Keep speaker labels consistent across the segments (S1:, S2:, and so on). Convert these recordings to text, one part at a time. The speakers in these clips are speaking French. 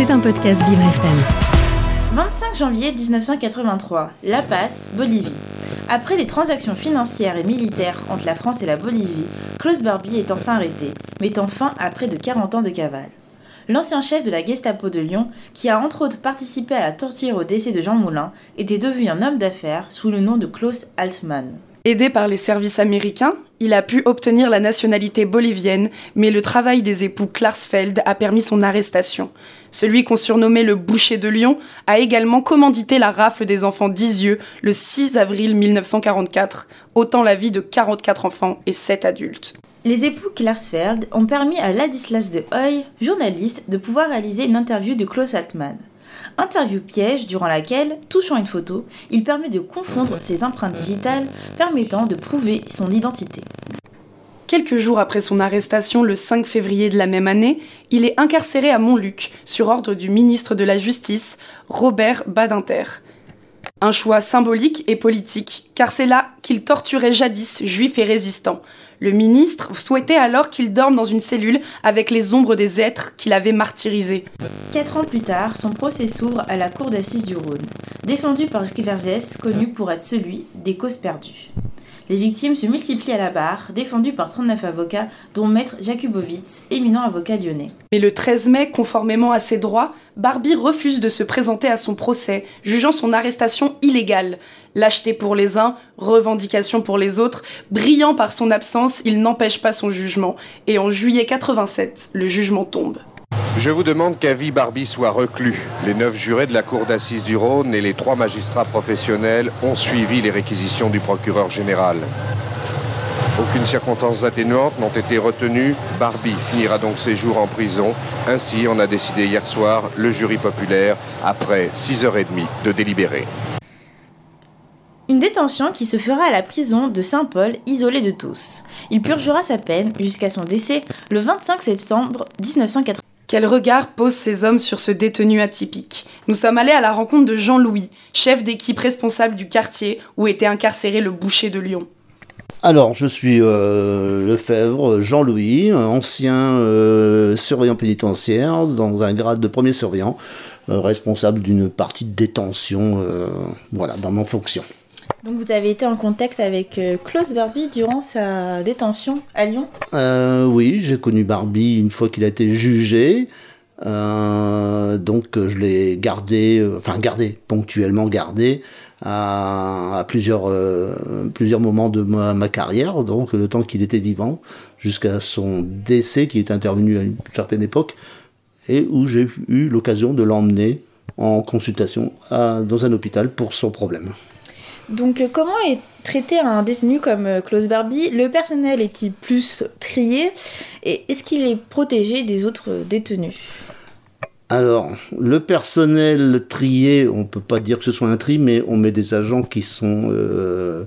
S1: C'est un podcast Vivre FM.
S2: 25 janvier 1983, La Paz, Bolivie. Après des transactions financières et militaires entre la France et la Bolivie, Klaus Barbie est enfin arrêté, mettant fin à près de 40 ans de cavale. L'ancien chef de la Gestapo de Lyon, qui a entre autres participé à la torture au décès de Jean Moulin, était devenu un homme d'affaires sous le nom de Klaus Altmann.
S3: Aidé par les services américains, il a pu obtenir la nationalité bolivienne, mais le travail des époux Klarsfeld a permis son arrestation. Celui qu'on surnommait le boucher de Lyon a également commandité la rafle des enfants d'Isieux le 6 avril 1944, ôtant la vie de 44 enfants et 7 adultes.
S2: Les époux Klarsfeld ont permis à Ladislas de Hoy, journaliste, de pouvoir réaliser une interview de Klaus Altmann. Interview piège durant laquelle, touchant une photo, il permet de confondre ses empreintes digitales permettant de prouver son identité.
S3: Quelques jours après son arrestation le 5 février de la même année, il est incarcéré à Montluc sur ordre du ministre de la Justice, Robert Badinter. Un choix symbolique et politique, car c'est là qu'il torturait jadis juifs et résistants. Le ministre souhaitait alors qu'il dorme dans une cellule avec les ombres des êtres qu'il avait martyrisés.
S2: Quatre ans plus tard, son procès s'ouvre à la cour d'assises du Rhône, défendu par Vergès, connu pour être celui des causes perdues. Les victimes se multiplient à la barre, défendues par 39 avocats, dont Maître Jakubowicz, éminent avocat lyonnais.
S3: Mais le 13 mai, conformément à ses droits, Barbie refuse de se présenter à son procès, jugeant son arrestation illégale. Lâcheté pour les uns, revendication pour les autres, brillant par son absence, il n'empêche pas son jugement. Et en juillet 87, le jugement tombe.
S4: Je vous demande qu'Avi Barbie soit reclus. Les neuf jurés de la Cour d'assises du Rhône et les trois magistrats professionnels ont suivi les réquisitions du procureur général. Aucune circonstance atténuante n'ont été retenues. Barbie finira donc ses jours en prison. Ainsi, on a décidé hier soir, le jury populaire, après 6h30, de délibérer.
S2: Une détention qui se fera à la prison de Saint-Paul, isolée de tous. Il purgera sa peine jusqu'à son décès le 25 septembre 1980.
S3: Quel regard posent ces hommes sur ce détenu atypique? Nous sommes allés à la rencontre de Jean-Louis, chef d'équipe responsable du quartier où était incarcéré le boucher de Lyon.
S5: Alors, je suis euh, Lefebvre, Jean-Louis, ancien euh, surveillant pénitentiaire dans un grade de premier surveillant, euh, responsable d'une partie de détention, voilà, dans mon fonction.
S2: Donc vous avez été en contact avec euh, Klaus Barbie durant sa détention à Lyon?
S5: Euh, Oui, j'ai connu Barbie une fois qu'il a été jugé. Euh, donc je l'ai gardé, enfin gardé, ponctuellement gardé à, plusieurs, plusieurs moments de ma, carrière, donc le temps qu'il était vivant, jusqu'à son décès qui est intervenu à une certaine époque, et où j'ai eu l'occasion de l'emmener en consultation dans un hôpital pour son problème.
S2: Donc, euh, comment est traité un détenu comme euh, Klaus Barbie? Le personnel est-il plus trié? Et est-ce qu'il est protégé des autres détenus?
S5: Alors, le personnel trié, on ne peut pas dire que ce soit un tri, mais on met des agents qui sont euh,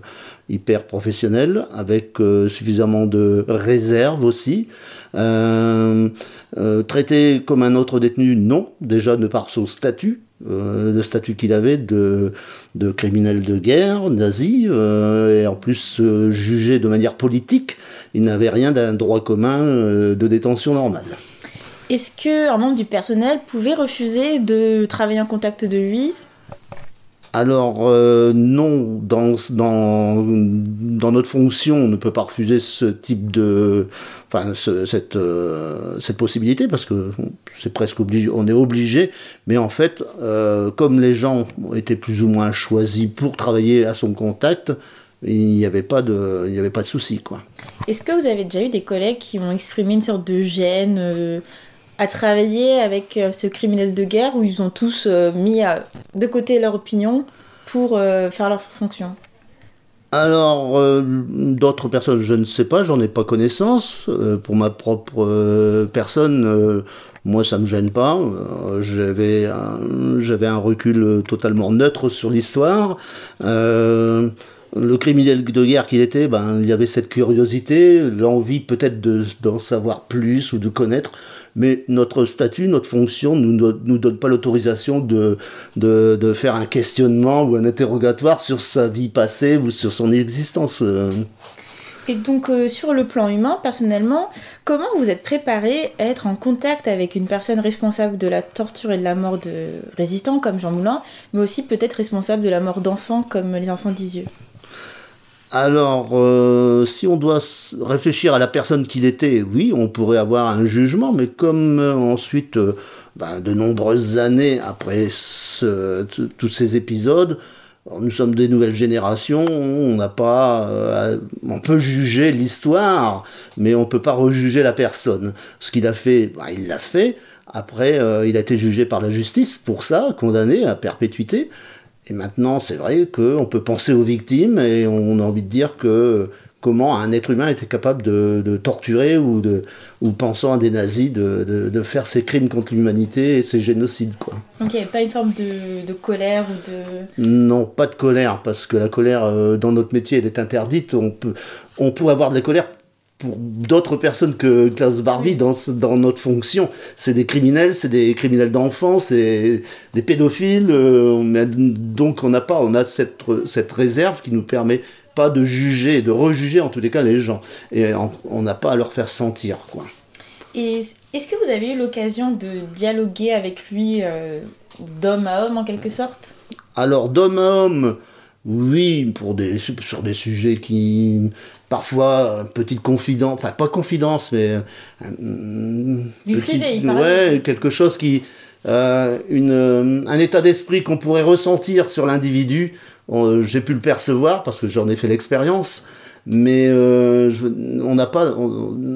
S5: hyper professionnels, avec suffisamment de réserve aussi. traité comme un autre détenu, non, déjà de par son statut, euh, le statut qu'il avait de, criminel de guerre nazi, euh, et en plus euh, jugé de manière politique, il n'avait rien d'un droit commun de détention normale.
S2: Est-ce qu'un membre du personnel pouvait refuser de travailler en contact de lui
S5: alors euh, non, dans, dans, dans, notre fonction, on ne peut pas refuser ce type de, enfin cette, euh, cette possibilité parce que c'est presque obligé, on est obligé. Mais en fait, euh, comme les gens étaient plus ou moins choisis pour travailler à son contact, il n'y avait pas de, il n'y avait pas de souci quoi.
S2: Est-ce que vous avez déjà eu des collègues qui ont exprimé une sorte de gêne à travailler avec euh, ce criminel de guerre où ils ont tous euh, mis de côté leur opinion pour euh, faire leur fonction
S5: alors, d'autres personnes, je ne sais pas, j'en ai pas connaissance. pour ma propre personne, moi, ça me gêne pas. j'avais, un, un recul totalement neutre sur l'histoire. le criminel de guerre qu'il était, ben, il y avait cette curiosité, l'envie peut-être d'en savoir plus ou de connaître mais notre statut, notre fonction ne nous, donne pas l'autorisation de, de, de, faire un questionnement ou un interrogatoire sur sa vie passée ou sur son existence. Euh.
S2: Et donc, euh, sur le plan humain, personnellement, comment vous êtes préparé à être en contact avec une personne responsable de la torture et de la mort de résistants comme Jean Moulin, mais aussi peut-être responsable de la mort d'enfants comme les enfants d'Isieux?
S5: Alors, euh, si on doit réfléchir à la personne qu'il était, oui, on pourrait avoir un jugement, mais comme euh, ensuite, ben, de nombreuses années après tous ces épisodes, nous sommes des nouvelles générations, on n'a pas, euh, on peut juger l'histoire, mais on peut pas rejuger la personne. Ce qu'il a fait, bah, il l'a fait. Après, euh, il a été jugé par la justice pour ça, condamné à perpétuité. Et maintenant, c'est vrai qu'on peut penser aux victimes et on a envie de dire que comment un être humain était capable de, torturer ou, de, ou pensant à des nazis de, faire ces crimes contre l'humanité et ces génocides. Quoi.
S2: Donc il n'y avait pas une forme de, colère ou de...
S5: Non, pas de colère, parce que la colère euh, dans notre métier, elle est interdite. On peut, on peut avoir de la colère pour d'autres personnes que Klaus Barbie dans, dans notre fonction. C'est des criminels, c'est des criminels d'enfants, c'est des pédophiles. Euh, donc on n'a pas, on a cette, cette réserve qui nous permet pas de juger, de rejuger en tous les cas les gens. Et on n'a pas à leur faire sentir, quoi.
S2: Et est-ce que vous avez eu l'occasion de dialoguer avec lui euh, d'homme à homme en quelque sorte?
S5: Alors d'homme à homme, oui, pour des, sur des sujets qui parfois petite confidence, enfin pas confidence, mais
S2: euh, privée,
S5: ouais, quelque chose qui euh, une, un état d'esprit qu'on pourrait ressentir sur l'individu j'ai pu le percevoir parce que j'en ai fait l'expérience, mais euh, on n'a pas,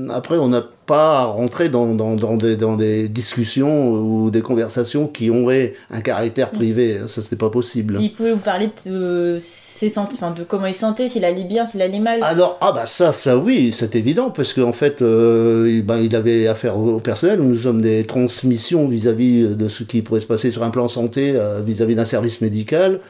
S5: après on n'a pas rentré dans, dans, dans, des, dans, des, discussions ou des conversations qui auraient un caractère privé. Ça, c'était pas possible.
S2: Il pouvait vous parler de ses sentiments, de comment il sentait, s'il allait bien, s'il allait mal.
S5: Alors, ah bah ça, ça oui, c'est évident, parce qu'en fait, euh, il, il, avait affaire au, personnel. Nous sommes des transmissions vis-à-vis de ce qui pourrait se passer sur un plan santé, euh, vis-à-vis d'un service médical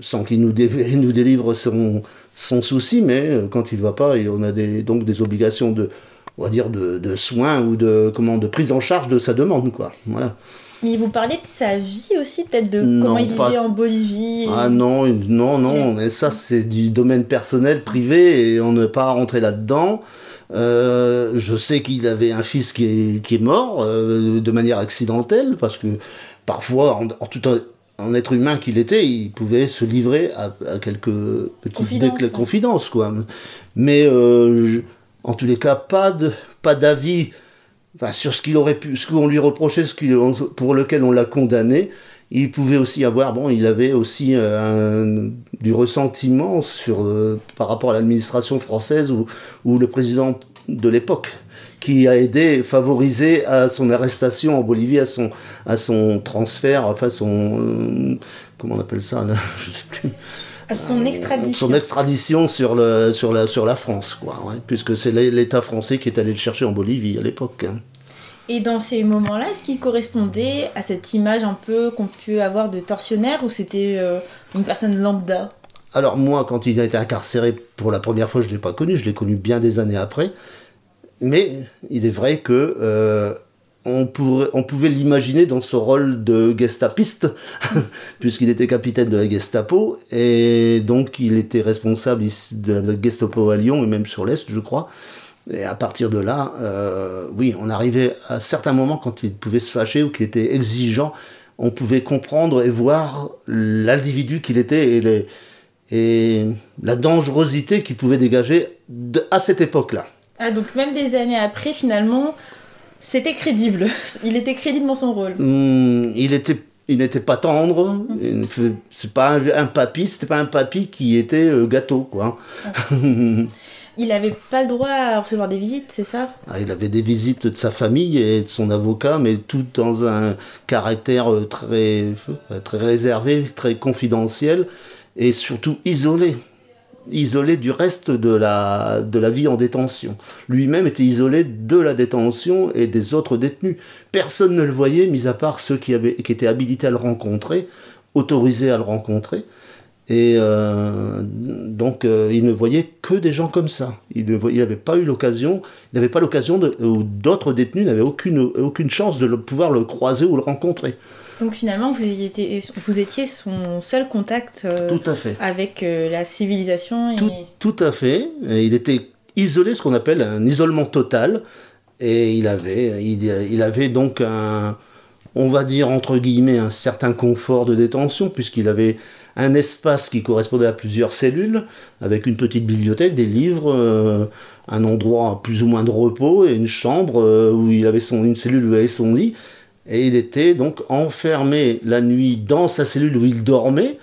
S5: sans qu'il nous, nous, délivre son, son, souci, mais euh, quand il ne va pas, on a des, donc des obligations de, on va dire de, de, soins ou de, comment, de prise en charge de sa demande. Quoi. Voilà.
S2: Mais vous parlez de sa vie aussi, peut-être de comment il vivait en Bolivie
S5: Ah non, non, non, mais ça c'est du domaine personnel, privé, et on ne pas rentrer là-dedans. Euh, je sais qu'il avait un fils qui est, qui est mort euh, de manière accidentelle, parce que parfois, en, en tout en être humain qu'il était, il pouvait se livrer à, quelques petites confidences, quoi. Mais euh, en tous les cas, pas de pas d'avis sur ce qu'il aurait pu, ce qu'on lui reprochait, ce pour lequel on l'a condamné. Il pouvait aussi avoir, bon, il avait aussi euh, du ressentiment sur, euh, par rapport à l'administration française ou, ou le président de l'époque qui a aidé, favorisé à son arrestation en Bolivie, à son, à son transfert, enfin son... Euh, comment on appelle ça là Je sais plus.
S2: À son extradition.
S5: Son extradition sur, le, sur, la, sur la France, quoi, puisque c'est l'État français qui est allé le chercher en Bolivie à l'époque. Hein.
S2: Et dans ces moments-là, est-ce qu'il correspondait à cette image un peu qu'on peut avoir de tortionnaire ou c'était euh, une personne lambda?
S5: Alors moi, quand il a été incarcéré pour la première fois, je ne l'ai pas connu, je l'ai connu bien des années après. Mais il est vrai que euh, on, pouvait l'imaginer dans ce rôle de gestapiste, puisqu'il était capitaine de la Gestapo, et donc il était responsable de la Gestapo à Lyon, et même sur l'Est, je crois. Et à partir de là, euh, oui, on arrivait à certains moments quand il pouvait se fâcher ou qu'il était exigeant, on pouvait comprendre et voir l'individu qu'il était et la dangerosité qu'il pouvait dégager à cette époque-là.
S2: Ah, donc même des années après, finalement, c'était crédible. Il était crédible dans son rôle.
S5: Hmm, il était il n'était pas tendre, mm. c'est pas un, papy, c'était pas un papy qui était euh, gâteau quoi.
S2: il n'avait pas le droit à recevoir des visites, c'est ça?
S5: Ah, Il avait des visites de sa famille et de son avocat, mais tout dans un caractère euh, très, très réservé, très confidentiel et surtout isolé isolé du reste de la, de la vie en détention. Lui-même était isolé de la détention et des autres détenus. Personne ne le voyait, mis à part ceux qui, avaient, qui étaient habilités à le rencontrer, autorisés à le rencontrer. Et euh, donc, euh, il ne voyait que des gens comme ça. Il n'avait pas eu l'occasion, il n'avait pas l'occasion, ou d'autres détenus n'avaient aucune, aucune chance de le, pouvoir le croiser ou le rencontrer.
S2: Donc finalement, vous étiez, vous étiez son seul contact
S5: euh, tout à fait.
S2: avec euh, la civilisation.
S5: Tout, tout, à fait. il était isolé, ce qu'on appelle un isolement total. Et il avait, il, avait donc un, on va dire entre guillemets, un certain confort de détention, puisqu'il avait un espace qui correspondait à plusieurs cellules, avec une petite bibliothèque, des livres, euh, un endroit plus ou moins de repos et une chambre où il avait son, une cellule où il avait son lit. Et il était donc enfermé la nuit dans sa cellule où il dormait.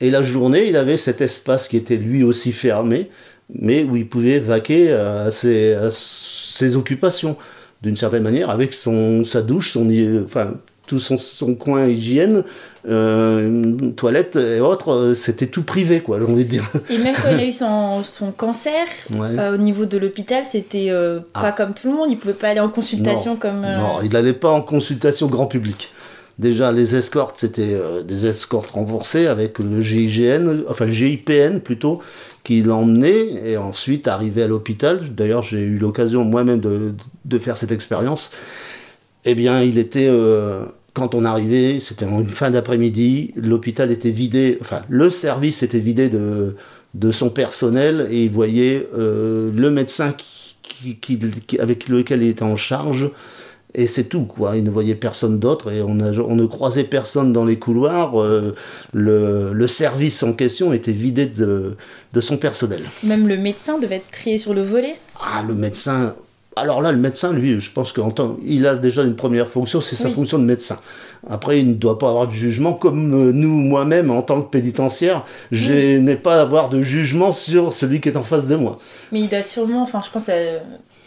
S5: Et la journée, il avait cet espace qui était lui aussi fermé, mais où il pouvait vaquer à ses, occupations d'une certaine manière, avec son, sa douche, son, enfin, tout son, son coin hygiène, euh, toilette et autres, euh, c'était tout privé, quoi, j'ai envie de dire.
S2: Et même quand il a eu son, son cancer, euh, au niveau de l'hôpital, c'était pas ah. comme tout le monde, il pouvait pas aller en consultation comme...
S5: Non, il n'allait pas en consultation grand public. Déjà, les escortes, c'était des escortes remboursées avec le GIGN, enfin le GIPN plutôt, qui l'emmenait et ensuite arrivé à l'hôpital. D'ailleurs, j'ai eu l'occasion moi-même de, de, faire cette expérience. Eh bien, il était quand on arrivait, c'était une fin d'après-midi, l'hôpital était vidé, enfin le service était vidé de, de son personnel et il voyait euh, le médecin qui, avec lequel il était en charge et c'est tout quoi. Il ne voyait personne d'autre et on, a, on ne croisait personne dans les couloirs. Euh, le, le, service en question était vidé de, de son personnel.
S2: Même le médecin devait être trié sur le volet?
S5: Ah, le médecin, alors là, le médecin, lui, je pense qu'il a déjà une première fonction, c'est sa fonction de médecin. Après, il ne doit pas avoir de jugement, comme euh, nous, moi-même, en tant que pénitentiaire, je n'ai pas à avoir de jugement sur celui qui est en face de moi.
S2: Mais il doit sûrement, enfin, je pense, euh,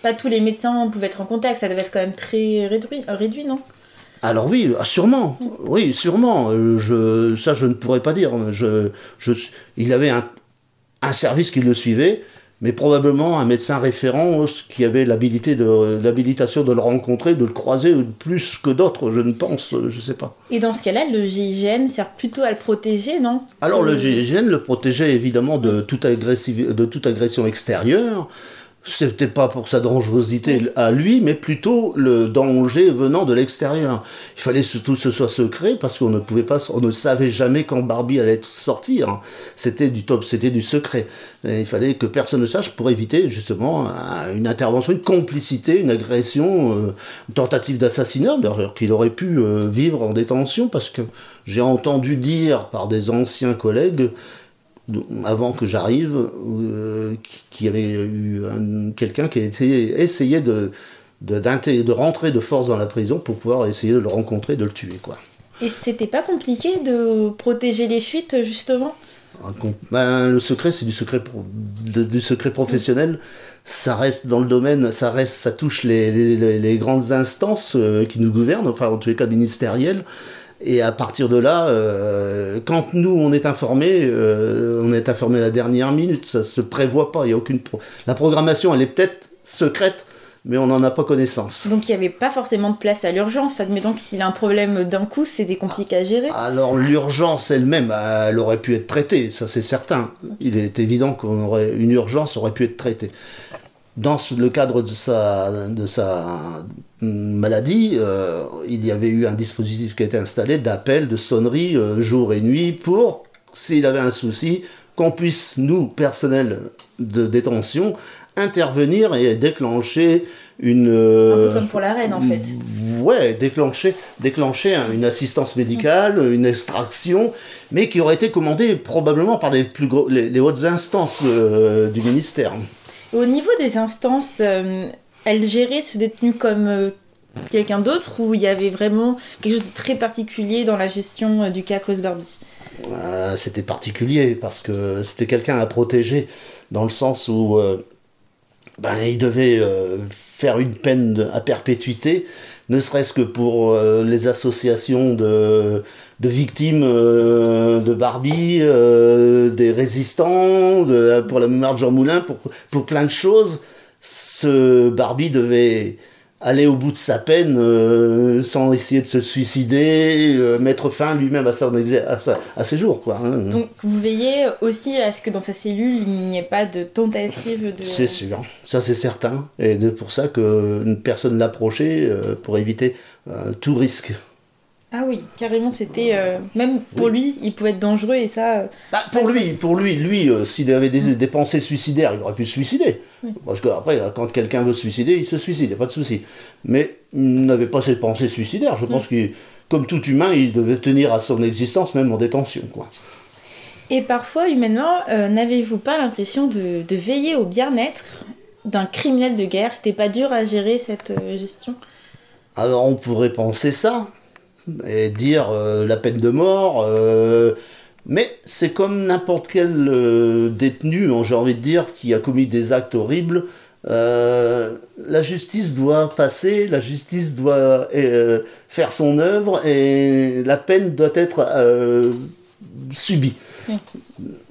S2: pas tous les médecins pouvaient être en contact, ça devait être quand même très réduit, réduit non?
S5: Alors oui, ah, sûrement, oui, sûrement. Euh, je, ça, je ne pourrais pas dire. Je, je, il avait un, un service qui le suivait mais probablement un médecin référent qui avait l'habilité de l'habilitation de le rencontrer, de le croiser plus que d'autres, je ne pense, je ne sais pas.
S2: Et dans ce cas-là, le GIGN sert plutôt à le protéger, non?
S5: Alors le GIGN le protégeait évidemment de toute, de toute agression extérieure c'était pas pour sa dangerosité à lui, mais plutôt le danger venant de l'extérieur. Il fallait que tout ce soit secret parce qu'on ne pouvait pas, on ne savait jamais quand Barbie allait sortir. C'était du top, c'était du secret. il fallait que personne ne sache pour éviter justement une intervention, une complicité, une agression, euh, une tentative d'assassinat d'ailleurs qu'il aurait pu euh, vivre en détention parce que j'ai entendu dire par des anciens collègues avant que j'arrive, euh, qui, avait eu quelqu'un qui a été, essayé de, de, de, rentrer de force dans la prison pour pouvoir essayer de le rencontrer, de le tuer. Quoi.
S2: Et c'était pas compliqué de protéger les fuites, justement?
S5: Ben, le secret, c'est du secret, du secret professionnel. Ça reste dans le domaine, ça reste, ça touche les, les, les grandes instances euh, qui nous gouvernent, enfin en tous les cas ministérielles. Et à partir de là, euh, quand nous on est informé, euh, on est informé à la dernière minute, ça se prévoit pas, il y a aucune la programmation, elle est peut-être secrète, mais on n'en a pas connaissance.
S2: Donc il n'y avait pas forcément de place à l'urgence. Admettons qu'il a un problème d'un coup, c'est des compliqué à gérer.
S5: Alors l'urgence elle-même, elle aurait pu être traitée, ça c'est certain. Il est évident qu'une aurait une urgence aurait pu être traitée dans le cadre de sa, de sa maladie, euh, il y avait eu un dispositif qui a été installé d'appel, de sonnerie euh, jour et nuit pour, s'il avait un souci, qu'on puisse, nous, personnel de détention, intervenir et déclencher une... un
S2: peu euh, comme pour la reine en fait.
S5: Ouais, déclencher, déclencher une assistance médicale, une extraction, mais qui aurait été commandée probablement par les, plus gros, les, hautes instances du ministère.
S2: Au niveau des instances, euh, elle gérait ce détenu comme euh, quelqu'un d'autre ou il y avait vraiment quelque chose de très particulier dans la gestion euh, du cas Klaus Barbie
S5: C'était particulier parce que c'était quelqu'un à protéger dans le sens où ben, il devait faire une peine à perpétuité, ne serait-ce que pour les associations de de victimes euh, de Barbie, euh, des résistants, pour la mémoire de Jean Moulin, pour, pour plein de choses. Ce Barbie devait aller au bout de sa peine euh, sans essayer de se suicider, mettre fin lui-même à, à, à, ses jours. Quoi, hein.
S2: Donc vous veillez aussi à ce que dans sa cellule, il n'y ait pas de tentative de...
S5: C'est sûr, ça c'est certain. Et c'est pour ça qu'une personne l'approchait pour éviter tout risque.
S2: Ah oui, carrément, c'était euh, même pour lui, il pouvait être dangereux et ça. euh,
S5: Bah, pour lui, pour lui, lui, euh, s'il avait des, des pensées suicidaires, il aurait pu se suicider.
S2: Oui.
S5: Parce que après, quand quelqu'un veut se suicider, il se suicide, il n'y a pas de souci. Mais il n'avait pas ces pensées suicidaires. Je pense que, comme tout humain, il devait tenir à son existence, même en détention. Quoi.
S2: Et parfois, humainement, n'avez-vous pas l'impression de, de veiller au bien-être d'un criminel de guerre? C'était pas dur à gérer cette gestion?
S5: Alors on pourrait penser ça, et dire euh, la peine de mort, euh, mais c'est comme n'importe quel euh, détenu, hein, j'ai envie de dire, qui a commis des actes horribles. La justice doit passer, la justice doit faire son œuvre et la peine doit être subie.
S2: Oui.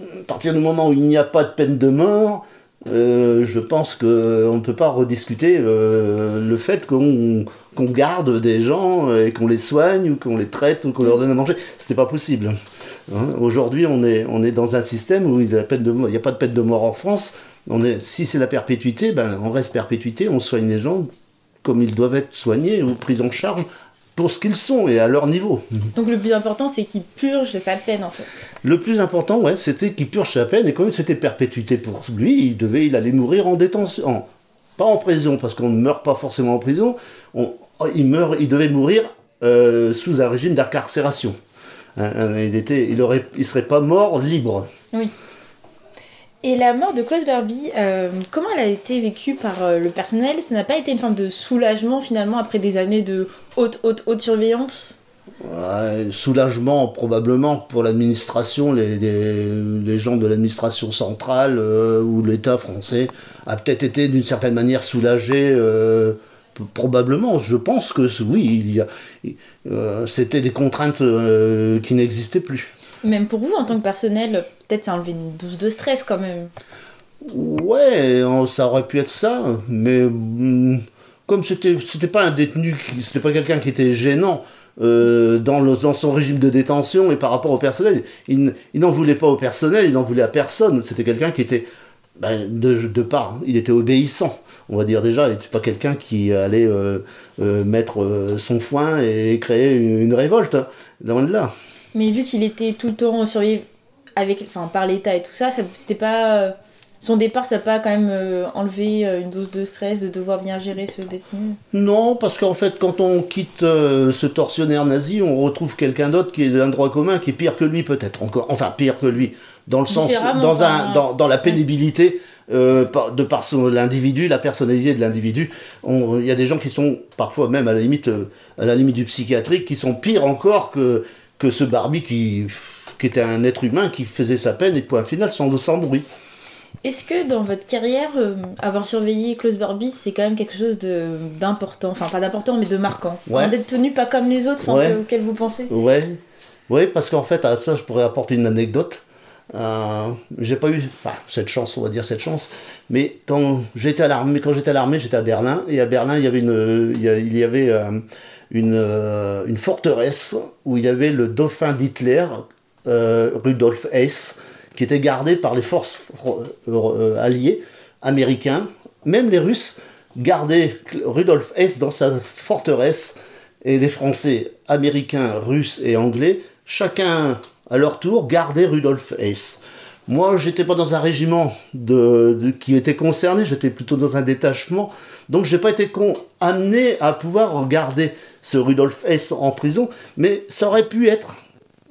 S5: À partir du moment où il n'y a pas de peine de mort, je pense qu'on ne peut pas rediscuter le fait qu'on qu'on garde des gens et qu'on les soigne ou qu'on les traite ou qu'on leur donne à manger. C'était pas possible. Hein, Aujourd'hui, on est, on est dans un système où il n'y a, pas de peine de mort en France. On est, si c'est la perpétuité, ben, on reste perpétuité, on soigne les gens comme ils doivent être soignés ou pris en charge pour ce qu'ils sont et à leur niveau.
S2: Donc le plus important, c'est qu'il purge sa peine en fait.
S5: Le plus important, ouais, c'était qu'il purge sa peine et comme c'était perpétuité pour lui, il devait, il allait mourir en détention, en- pas en prison parce qu'on ne meurt pas forcément en prison. On- il meurt, il devait mourir euh, sous un régime d'incarcération. Hein, hein, il était, il aurait, il serait pas mort libre.
S2: Et la mort de Klaus Barbie, euh, comment elle a été vécue par euh, le personnel? Ça n'a pas été une forme de soulagement finalement après des années de haute, haute, haute surveillance?
S5: Ouais, soulagement probablement pour l'administration, les, les, les gens de l'administration centrale ou l'État français a peut-être été d'une certaine manière soulagé. Probablement, je pense que oui, il y a, euh, c'était des contraintes euh, qui n'existaient plus.
S2: Même pour vous en tant que personnel, peut-être ça a enlevé une dose de stress quand même.
S5: Ouais, ça aurait pu être ça, mais hum, comme c'était c'était pas un détenu, c'était pas quelqu'un qui était gênant euh, dans, le- dans son régime de détention et par rapport au personnel, il n'en voulait pas au personnel, il n'en voulait à personne. C'était quelqu'un qui était ben, de, de part, il était obéissant. On va dire déjà, il n'était pas quelqu'un qui allait euh, euh, mettre euh, son foin et créer une, une révolte. hein, Loin de là.
S2: Mais vu qu'il était tout le temps surveillé avec, enfin, par l'État et tout ça, ça c'était pas. son départ, ça n'a pas quand même euh, enlevé euh, une dose de stress de devoir bien gérer ce détenu?
S5: Non, parce qu'en fait, quand on quitte euh, ce tortionnaire nazi, on retrouve quelqu'un d'autre qui est d'un droit commun, qui est pire que lui peut-être encore. Enfin, pire que lui, dans le sens, dans, un, dans, dans la pénibilité, euh, par- de par l'individu, la personnalité de l'individu. Il y a des gens qui sont parfois même à la limite, euh, à la limite du psychiatrique, qui sont pires encore que, que ce Barbie qui, qui était un être humain qui faisait sa peine et point final sans, sans bruit.
S2: Est-ce que dans votre carrière, euh, avoir surveillé Klaus Barbie, c'est quand même quelque chose de- d'important? Enfin, pas d'important, mais de marquant.
S5: Ouais.
S2: D'être tenu pas comme les autres,
S5: Ouais.
S2: que- auxquels vous pensez?
S5: Ouais, ouais, parce qu'en fait, à ça, je pourrais apporter une anecdote. Euh, j'ai pas eu, cette chance, on va dire cette chance, mais quand j'étais à l'armée, quand j'étais à l'armée, j'étais à Berlin, et à Berlin, il y avait une, il y avait euh, une, euh, une forteresse où il y avait le dauphin d'Hitler, Rudolf Hess, qui était gardé par les forces alliées américains, même les Russes gardaient Rudolf Hess dans sa forteresse et les Français, Américains, Russes et Anglais, chacun à leur tour gardaient Rudolf Hess. Moi, j'étais pas dans un régiment de, qui était concerné, j'étais plutôt dans un détachement, donc j'ai pas été amené à pouvoir garder ce Rudolf Hess en prison, mais ça aurait pu être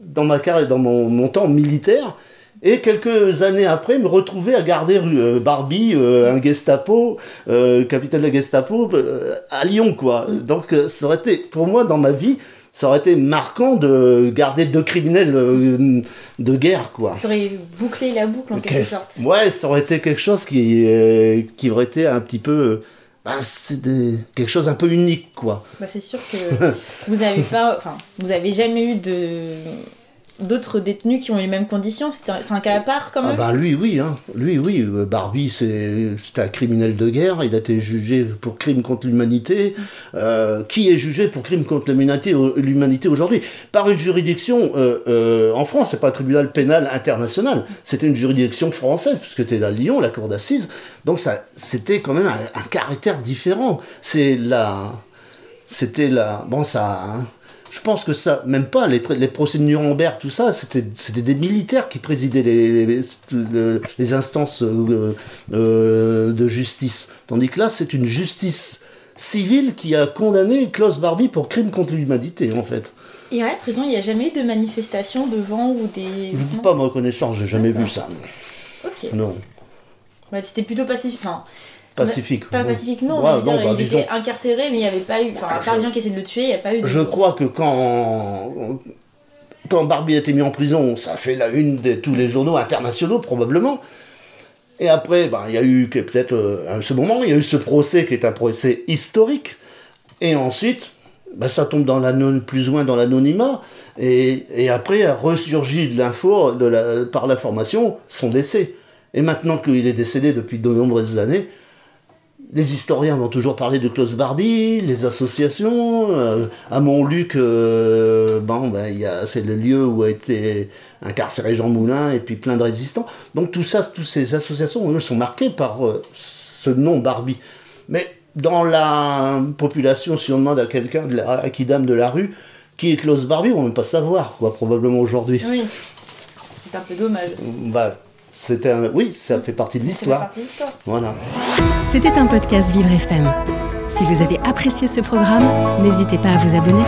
S5: dans ma carrière, dans mon, temps militaire, et quelques années après, me retrouver à garder euh, Barbie, euh, un Gestapo, euh, capitaine de la Gestapo, à Lyon, quoi. Donc, ça aurait été, pour moi, dans ma vie, ça aurait été marquant de garder deux criminels euh, de guerre, quoi.
S2: Ça aurait bouclé la boucle en quelque sorte.
S5: Ouais, ça aurait été quelque chose qui, euh, qui aurait été un petit peu. euh, ben, c'est des- quelque chose un peu unique, quoi.
S2: Bah, c'est sûr que vous n'avez pas, enfin, vous avez jamais eu de d'autres détenus qui ont les mêmes conditions. C'est un, cas à part quand
S5: Ah
S2: même.
S5: bah lui oui, hein. lui oui, euh, Barbie c'est un criminel de guerre, il a été jugé pour crime contre l'humanité. Euh, qui est jugé pour crime contre l'humanité aujourd'hui? Par une juridiction euh, euh, en France, c'est pas un tribunal pénal international, c'était une juridiction française puisque c'était à Lyon, la cour d'assises. Donc ça c'était quand même un, un caractère différent. C'est la c'était la bon ça hein, Je pense que ça, même pas, les, les procès de Nuremberg, tout ça, c'était des militaires qui présidaient les, les, le- les instances euh, euh, de justice. Tandis que là, c'est une justice civile qui a condamné Klaus Barbie pour crime contre l'humanité, en fait.
S2: Et à la prison, il n'y a jamais eu de manifestation devant ou des.
S5: Je dis pas ma connaissance, j'ai jamais vu ça.
S2: Ok.
S5: Non,
S2: Bah, C'était plutôt pacifique. Enfin,
S5: pacifique.
S2: pas pacifique, non.
S5: Ouais,
S2: dire,
S5: non, bah,
S2: il
S5: disons-
S2: était incarcéré, mais il n'y avait pas eu. Enfin, à part les gens qui essaient de le tuer, il n'y a pas eu de.
S5: Je crois que quand, quand Barbie a été mis en prison, ça a fait la une de tous les journaux internationaux, probablement. Et après, ben, il y a eu peut-être euh, moment, il y a eu ce procès qui est un procès historique. Et ensuite, ben, ça tombe dans l'anon- plus ou moins dans l'anonymat. Et, et après, a ressurgi de l'info la, par l'information son décès. Et maintenant qu'il est décédé depuis de nombreuses années, les historiens vont toujours parler de Klaus Barbie, les associations. euh, à Montluc, euh, bon, ben, il y a- c'est le lieu où a été incarcéré Jean Moulin et puis plein de résistants. Donc tout ça, toutes ces associations eux, sont marquées par euh, ce nom Barbie. Mais dans la population, si on demande à quelqu'un, de la- à qui dame de la rue, qui est Klaus Barbie, on ne va même pas savoir, quoi, probablement aujourd'hui.
S2: Oui. C'est un peu dommage.
S5: Bah, c'était un- Oui, ça fait partie de l'histoire. Voilà.
S1: C'était un podcast Vivre FM. Si vous avez apprécié ce programme, n'hésitez pas à vous abonner.